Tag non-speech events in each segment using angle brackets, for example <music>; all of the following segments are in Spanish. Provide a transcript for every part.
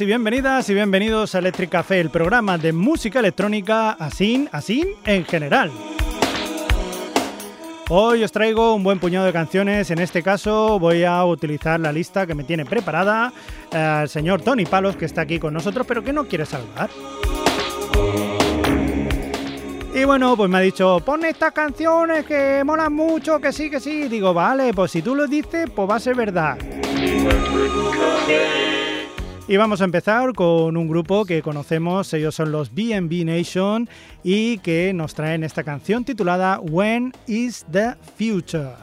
Y bienvenidas y bienvenidos a Electric Café, el programa de música electrónica así, así en general. Hoy os traigo un buen puñado de canciones, en este caso voy a utilizar la lista que me tiene preparada eh, el señor Tony Palos, que está aquí con nosotros, pero que no quiere saludar. Y bueno, pues me ha dicho, pon estas canciones que molan mucho, que sí, que sí. Digo, vale, pues si tú lo dices, pues va a ser verdad. Y vamos a empezar con un grupo que conocemos, ellos son los BNB Nation y que nos traen esta canción titulada When is the Future.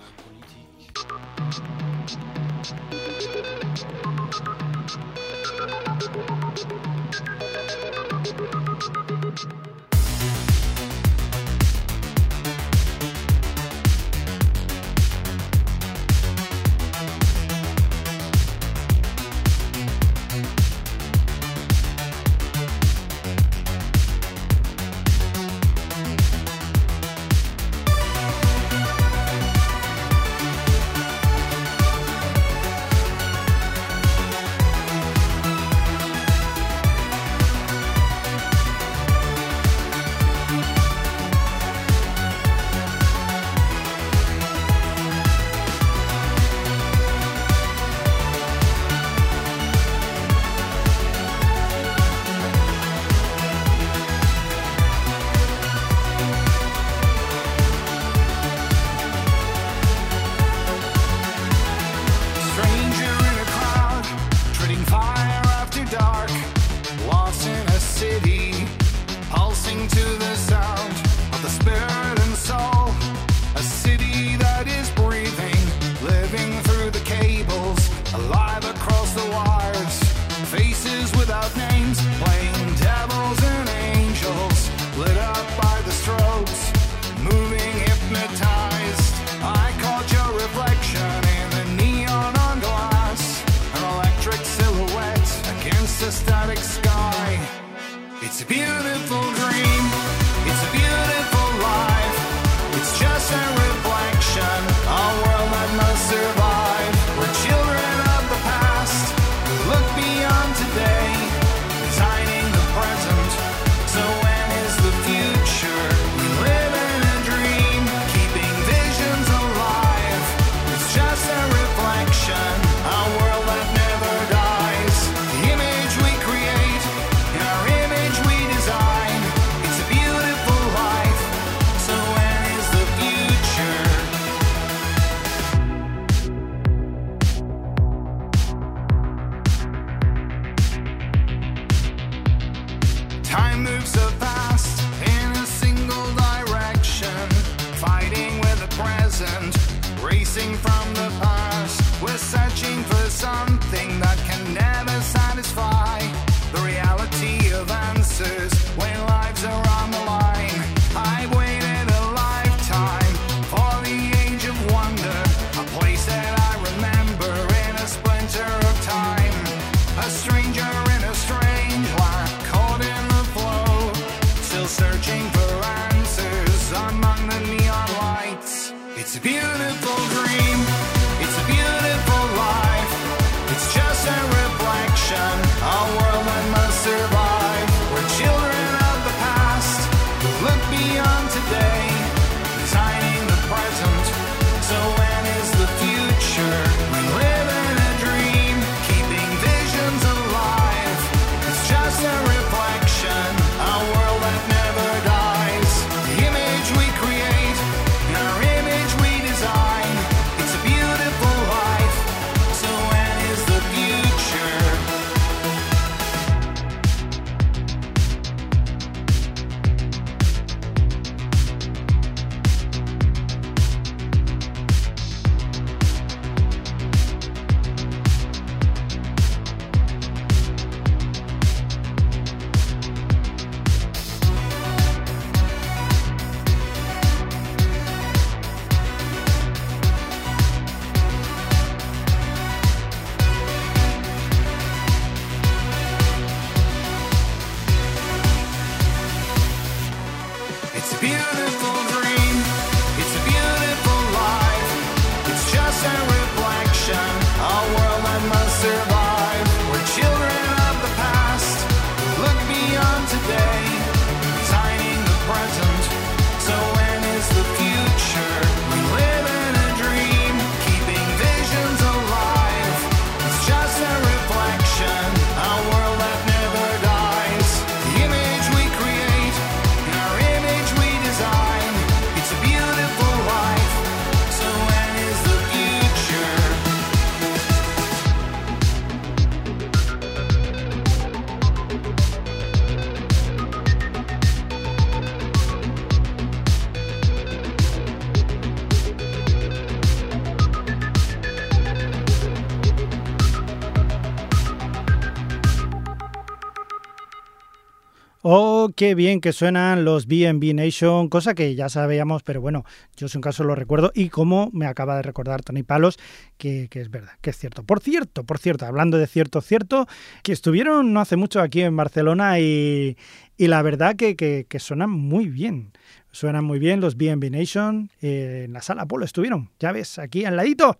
Qué bien que suenan los BNB Nation, cosa que ya sabíamos, pero bueno, yo en un caso lo recuerdo y como me acaba de recordar Tony Palos, que, es verdad, que es cierto. Por cierto, por cierto, hablando de cierto, cierto, que estuvieron no hace mucho aquí en Barcelona y, la verdad que, que, que suenan muy bien. Suenan muy bien los BNB Nation. Eh, en la sala Polo estuvieron, ya ves, aquí al ladito.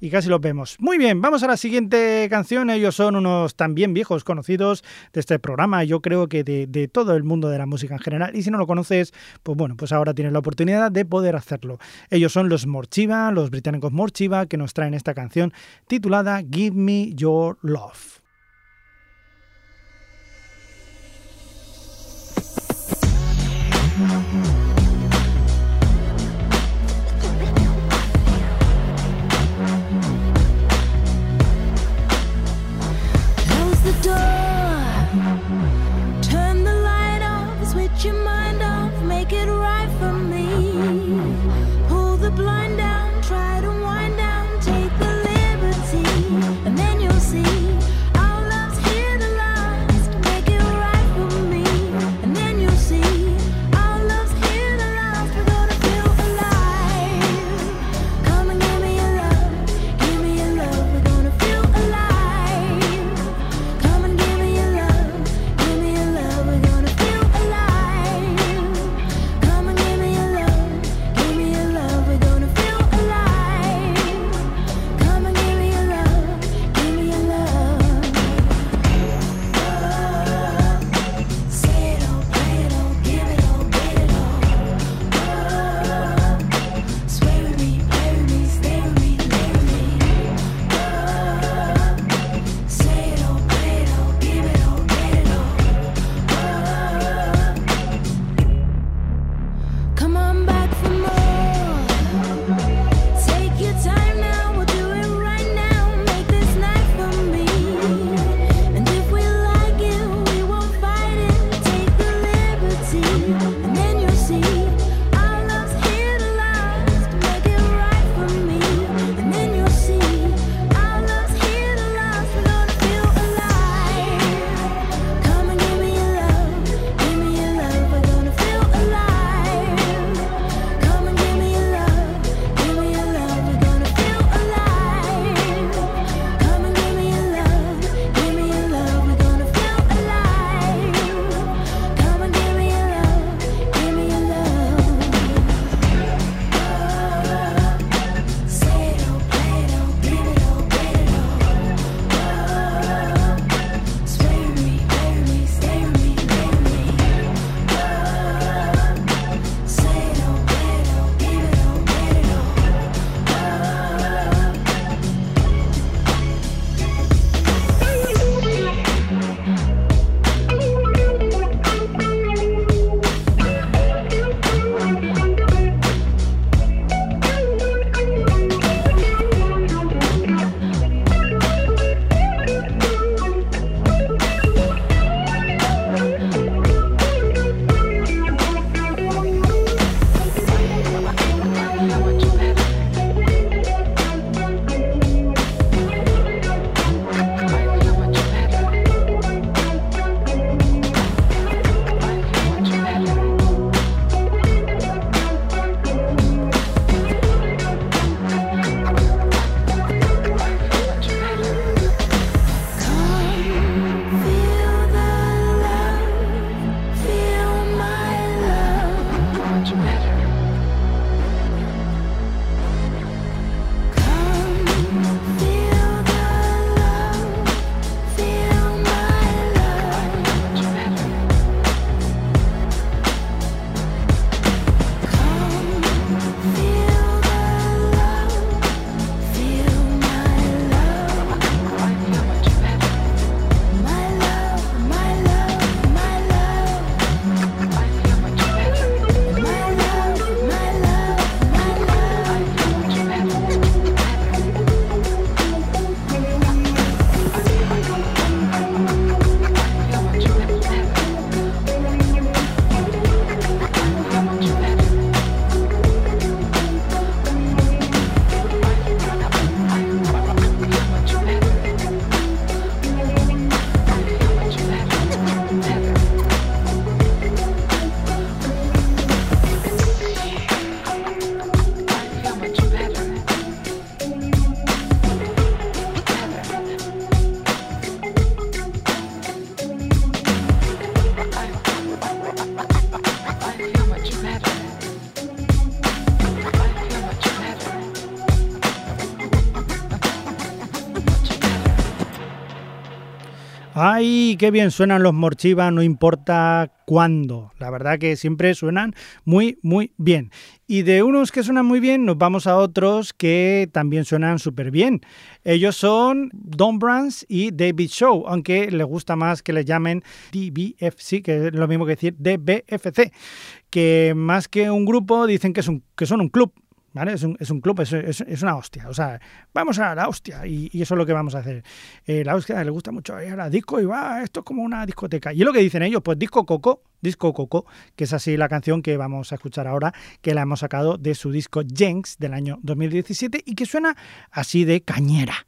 Y casi los vemos. Muy bien, vamos a la siguiente canción. Ellos son unos también viejos conocidos de este programa. Yo creo que de, de todo el mundo de la música en general. Y si no lo conoces, pues bueno, pues ahora tienes la oportunidad de poder hacerlo. Ellos son los Morchiva, los británicos Morchiva, que nos traen esta canción titulada Give Me Your Love. Qué bien suenan los Morchiva, no importa cuándo. La verdad que siempre suenan muy, muy bien. Y de unos que suenan muy bien, nos vamos a otros que también suenan súper bien. Ellos son Don Brands y David Show, aunque les gusta más que les llamen DBFC, que es lo mismo que decir DBFC, que más que un grupo dicen que, son un club. Es un, es un club, es, es, una hostia. O sea, vamos a la hostia y, eso es lo que vamos a hacer. Eh, la hostia le gusta mucho a la disco y va, esto es como una discoteca. Y es lo que dicen ellos, pues disco coco, disco coco, que es así la canción que vamos a escuchar ahora, que la hemos sacado de su disco Jenks del año 2017 y que suena así de cañera.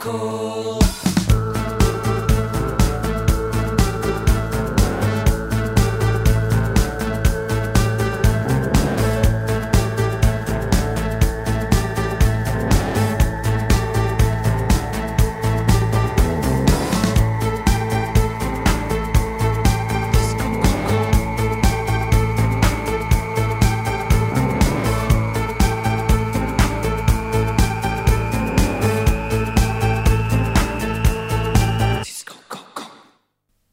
cold.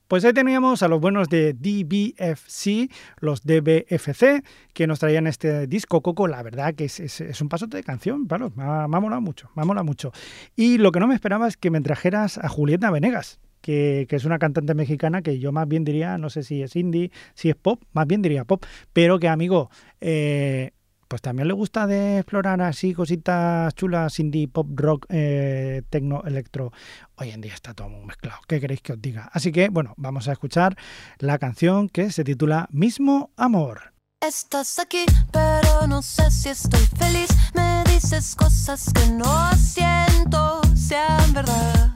Pues ahí teníamos a los buenos de DBFC, los DBFC, que nos traían este disco Coco. La verdad que es, un pasote de canción, claro, me ha, molado mucho, me ha molado mucho. Y lo que no me esperaba es que me trajeras a Julieta Venegas. Que, es una cantante mexicana que yo más bien diría, no sé si es indie, si es pop, más bien diría pop, pero que amigo, eh, pues también le gusta de explorar así cositas chulas, indie, pop, rock, eh, tecno, electro. Hoy en día está todo muy mezclado. ¿Qué queréis que os diga? Así que, bueno, vamos a escuchar la canción que se titula Mismo Amor. Estás aquí, pero no sé si estoy feliz. Me dices cosas que no siento sean verdad.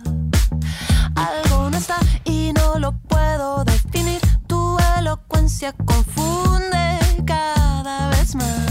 Algo no está y no lo puedo definir. Tu elocuencia confunde cada vez más.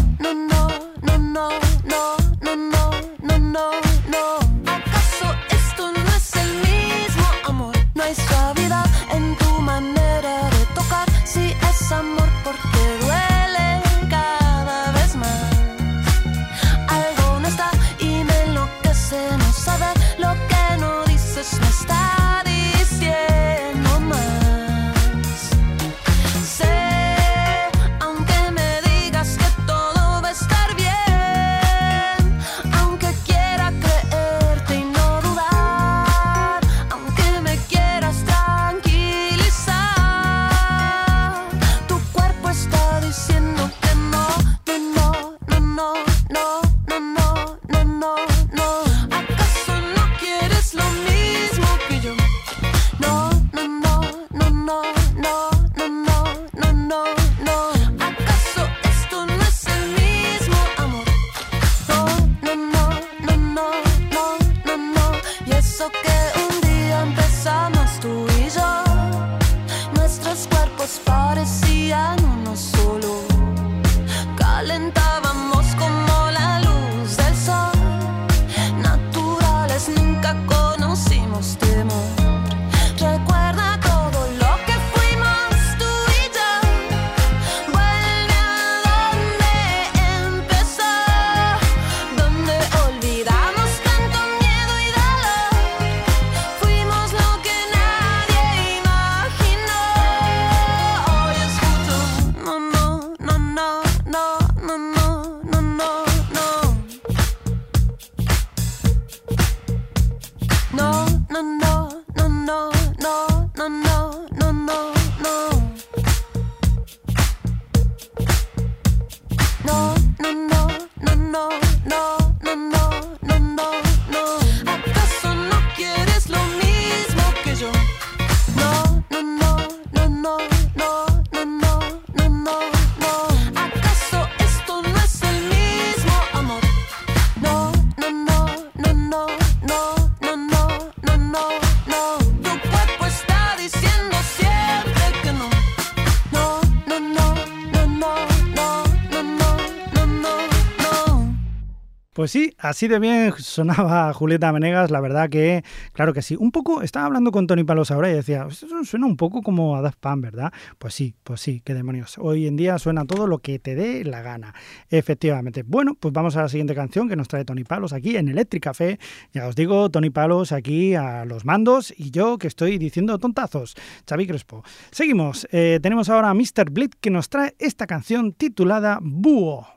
así de bien sonaba <laughs> Julieta Menegas, la verdad que, claro que sí. Un poco, estaba hablando con Tony Palos ahora y decía, eso suena un poco como a Daft Punk, ¿verdad? Pues sí, pues sí, qué demonios. Hoy en día suena todo lo que te dé la gana, efectivamente. Bueno, pues vamos a la siguiente canción que nos trae Tony Palos aquí en Electric Café. Ya os digo, Tony Palos aquí a los mandos y yo que estoy diciendo tontazos, Xavi Crespo. Seguimos, eh, tenemos ahora a Mr. Blitz que nos trae esta canción titulada Búho.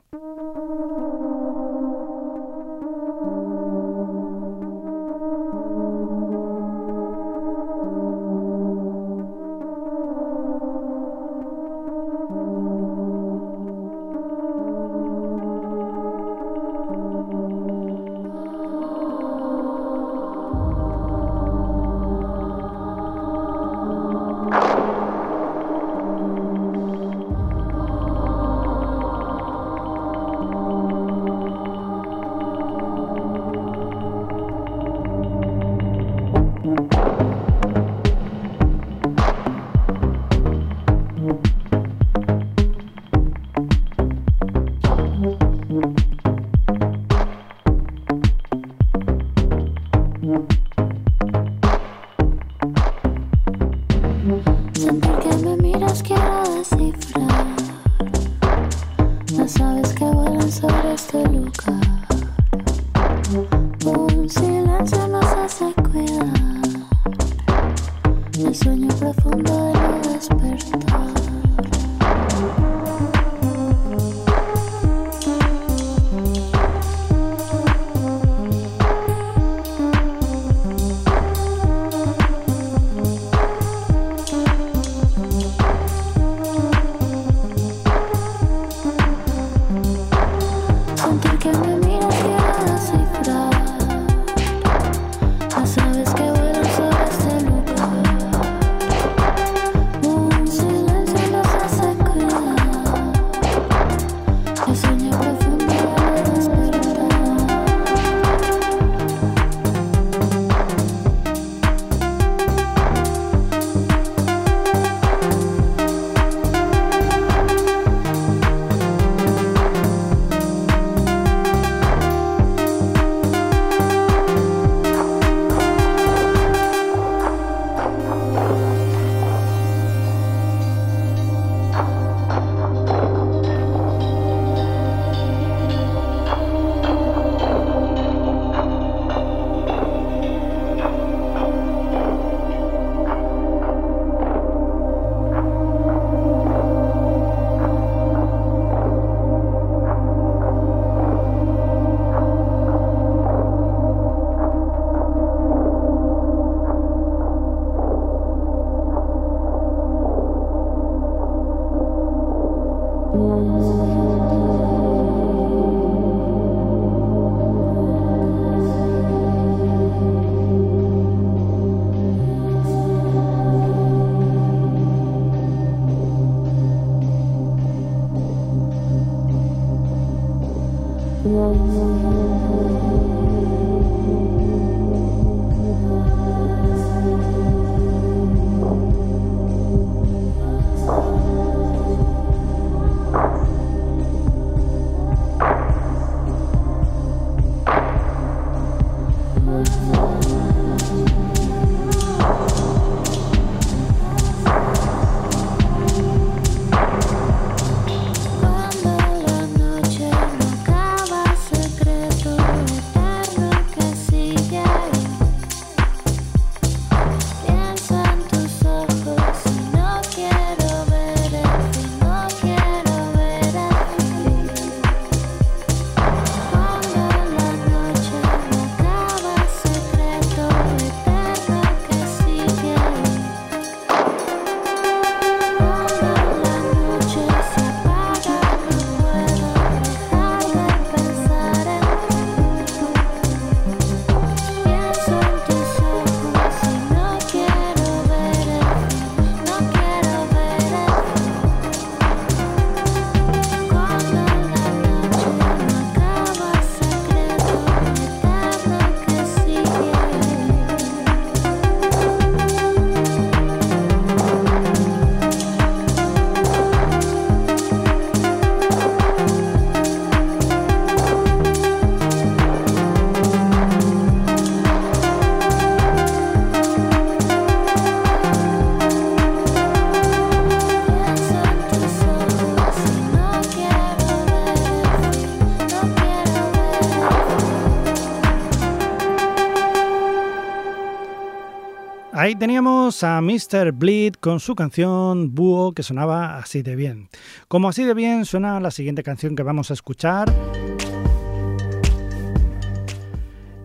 Ahí teníamos a Mr. Bleed con su canción Búho que sonaba así de bien. Como así de bien suena la siguiente canción que vamos a escuchar.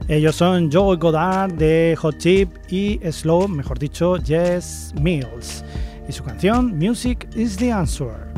Ellos son Joe Goddard de Hot Chip y Slow, mejor dicho, Jess Mills. Y su canción Music is the Answer.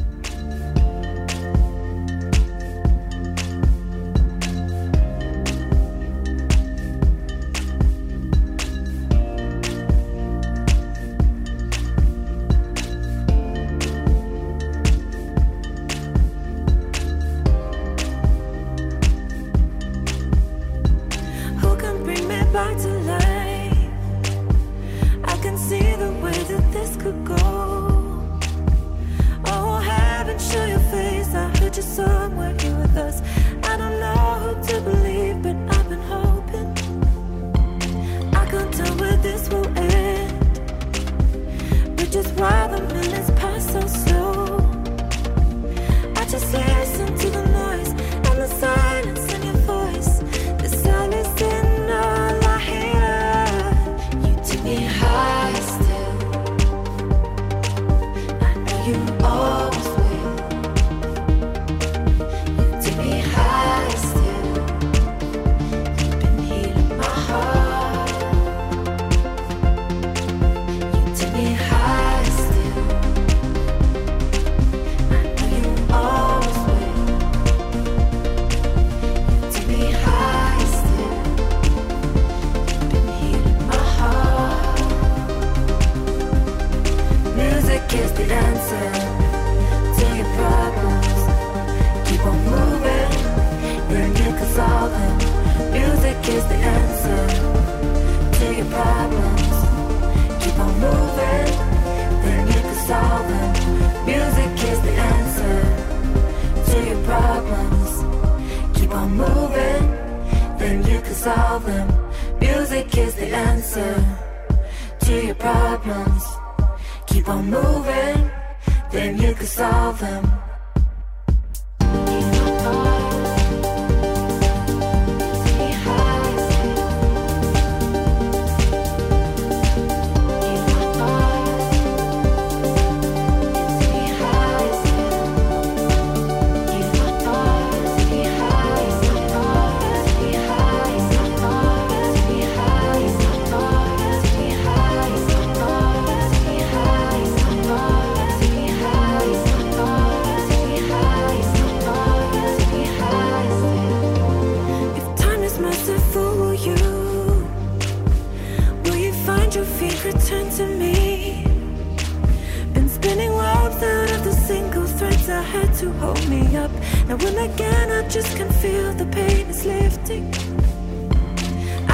Had to hold me up. Now when again I just can feel the pain is lifting.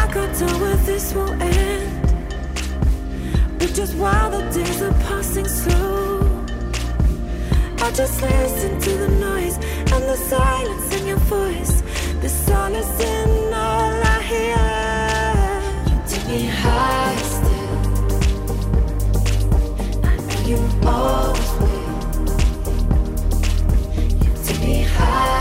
I got to where this will end. But just while the days are passing slow. I just listen to the noise and the silence in your voice. The solace in all I hear. You take me high still. I know you always high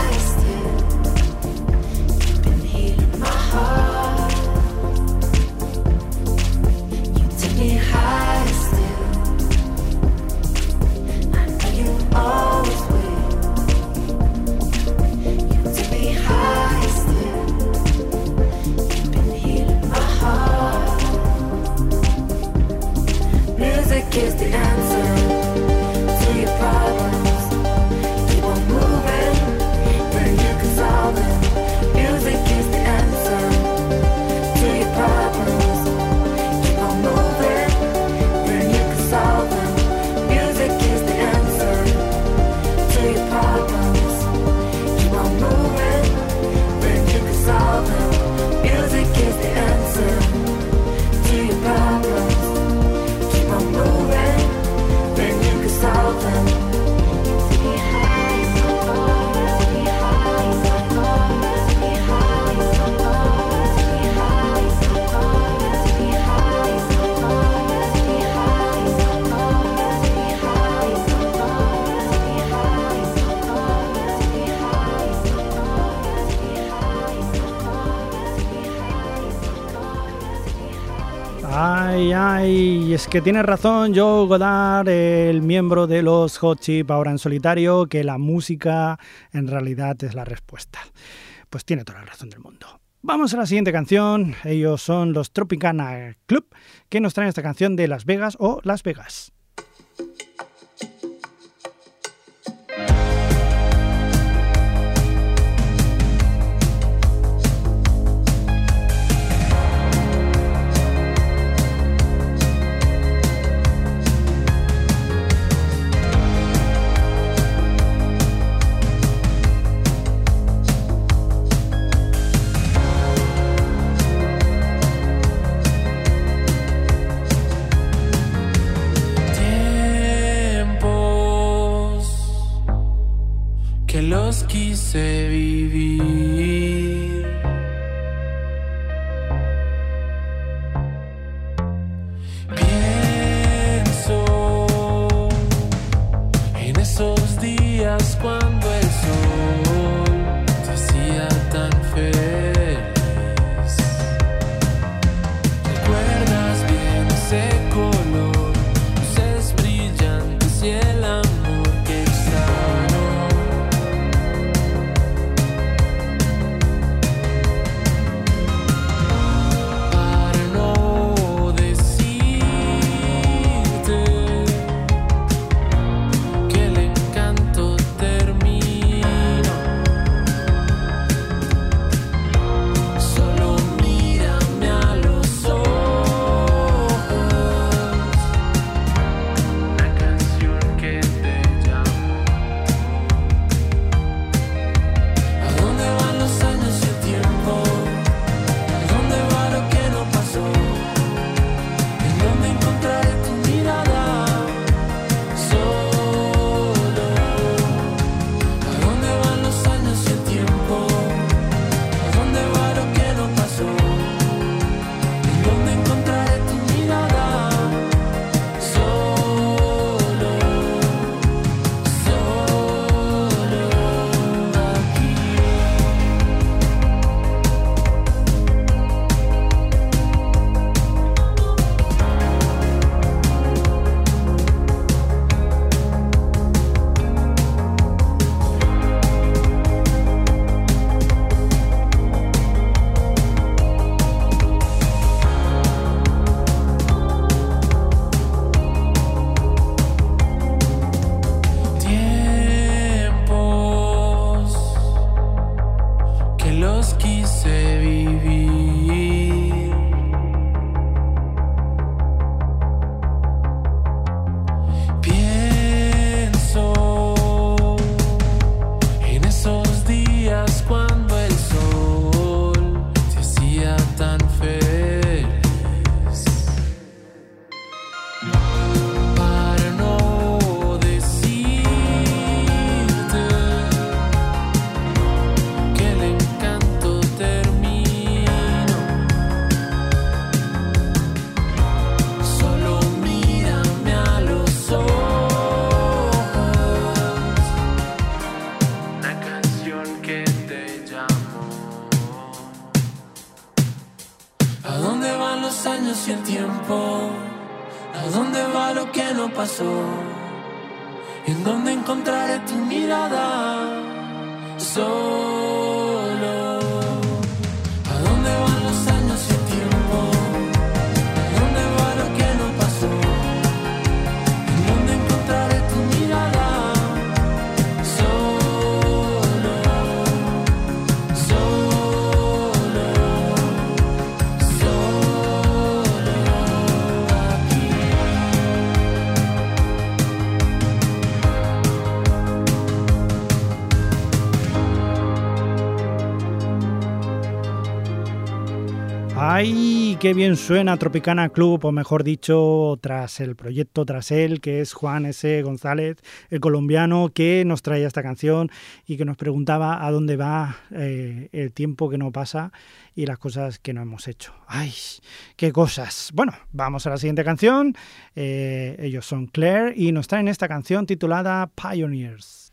que tiene razón Joe Godard, el miembro de los Hot Chip ahora en solitario, que la música en realidad es la respuesta. Pues tiene toda la razón del mundo. Vamos a la siguiente canción. Ellos son los Tropicana Club, que nos traen esta canción de Las Vegas o Las Vegas. Qué bien suena Tropicana Club! O mejor dicho, tras el proyecto, tras él, que es Juan S. González, el colombiano, que nos traía esta canción y que nos preguntaba a dónde va eh, el tiempo que no pasa y las cosas que no hemos hecho. ¡Ay, qué cosas! Bueno, vamos a la siguiente canción. Eh, ellos son Claire y nos traen esta canción titulada Pioneers.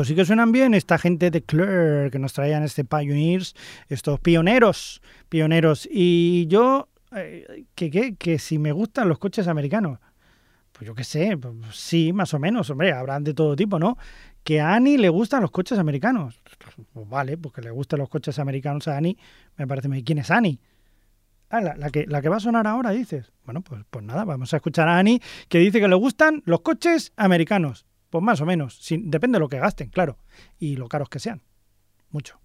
Pues sí que suenan bien esta gente de Claire que nos traían este Pioneers, estos pioneros, pioneros. Y yo, eh, que, que, si me gustan los coches americanos, pues yo qué sé, pues sí, más o menos, hombre, habrán de todo tipo, ¿no? Que a Annie le gustan los coches americanos. Pues vale, pues que le gustan los coches americanos a Annie, me parece. ¿Quién es Annie? Ah, la, la que, la que va a sonar ahora, dices. Bueno, pues, pues nada, vamos a escuchar a Annie, que dice que le gustan los coches americanos. Pues más o menos. sin- depende de lo que gasten, claro. Y lo caros que sean. Mucho.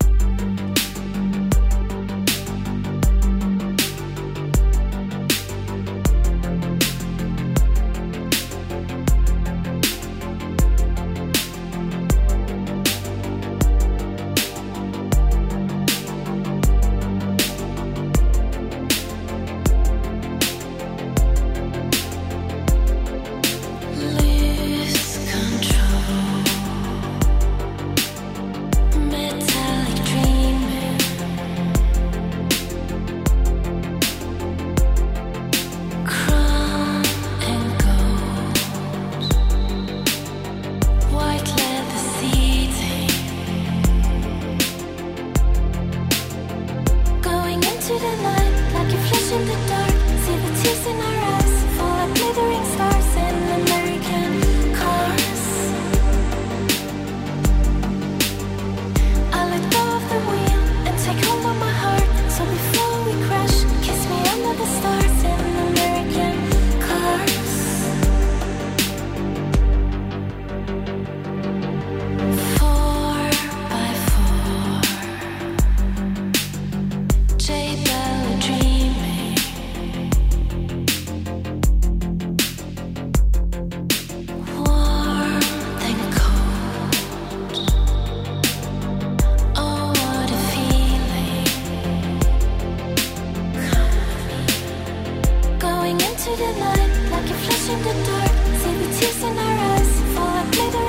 Into the night like a flash in the dark. See the tears in our eyes, fall like glittering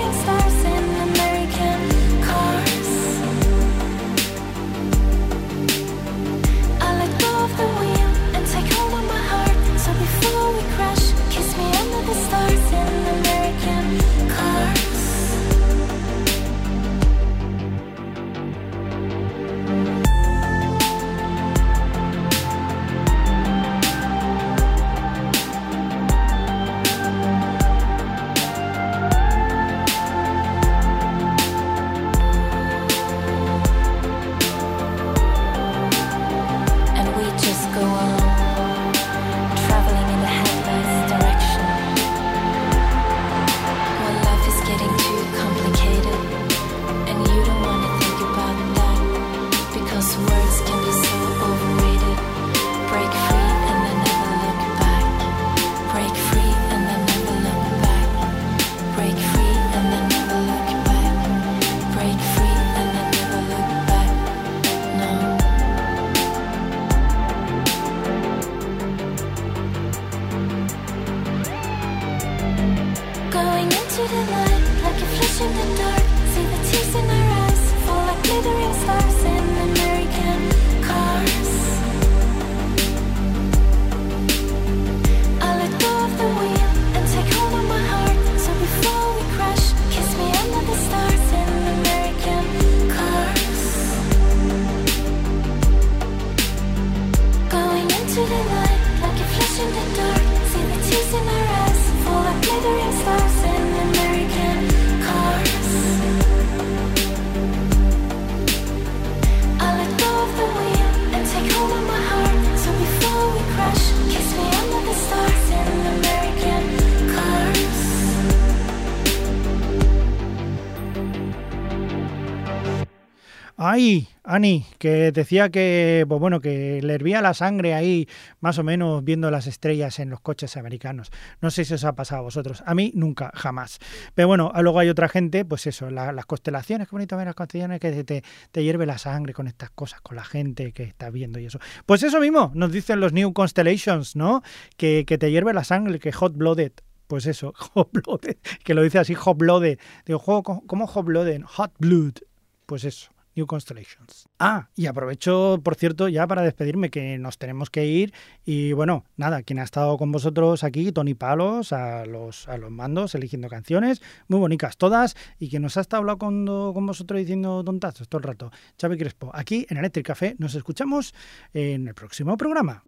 Ani, que decía que, pues bueno, que le hervía la sangre ahí, más o menos viendo las estrellas en los coches americanos. No sé si os ha pasado a vosotros. A mí nunca, jamás. Pero bueno, luego hay otra gente, pues eso, la- las constelaciones, qué bonito ver las constelaciones, que te, te hierve la sangre con estas cosas, con la gente que está viendo y eso. Pues eso mismo, nos dicen los New Constellations, ¿no? Que, que te hierve la sangre, que hot blooded. Pues eso, <laughs> hot blooded, que lo dice así, hot blooded. Digo, "Jo, ¿cómo hot blooded? Hot blood. Pues eso. Constellations. Ah, y aprovecho, por cierto, ya para despedirme, que nos tenemos que ir. Y bueno, nada, quien ha estado con vosotros aquí, Tony Palos, a los, a los mandos, eligiendo canciones, muy bonitas todas, y que nos ha estado hablando con, con vosotros diciendo tontazos todo el rato. Xavi Crespo, aquí en Electric Café, nos escuchamos en el próximo programa.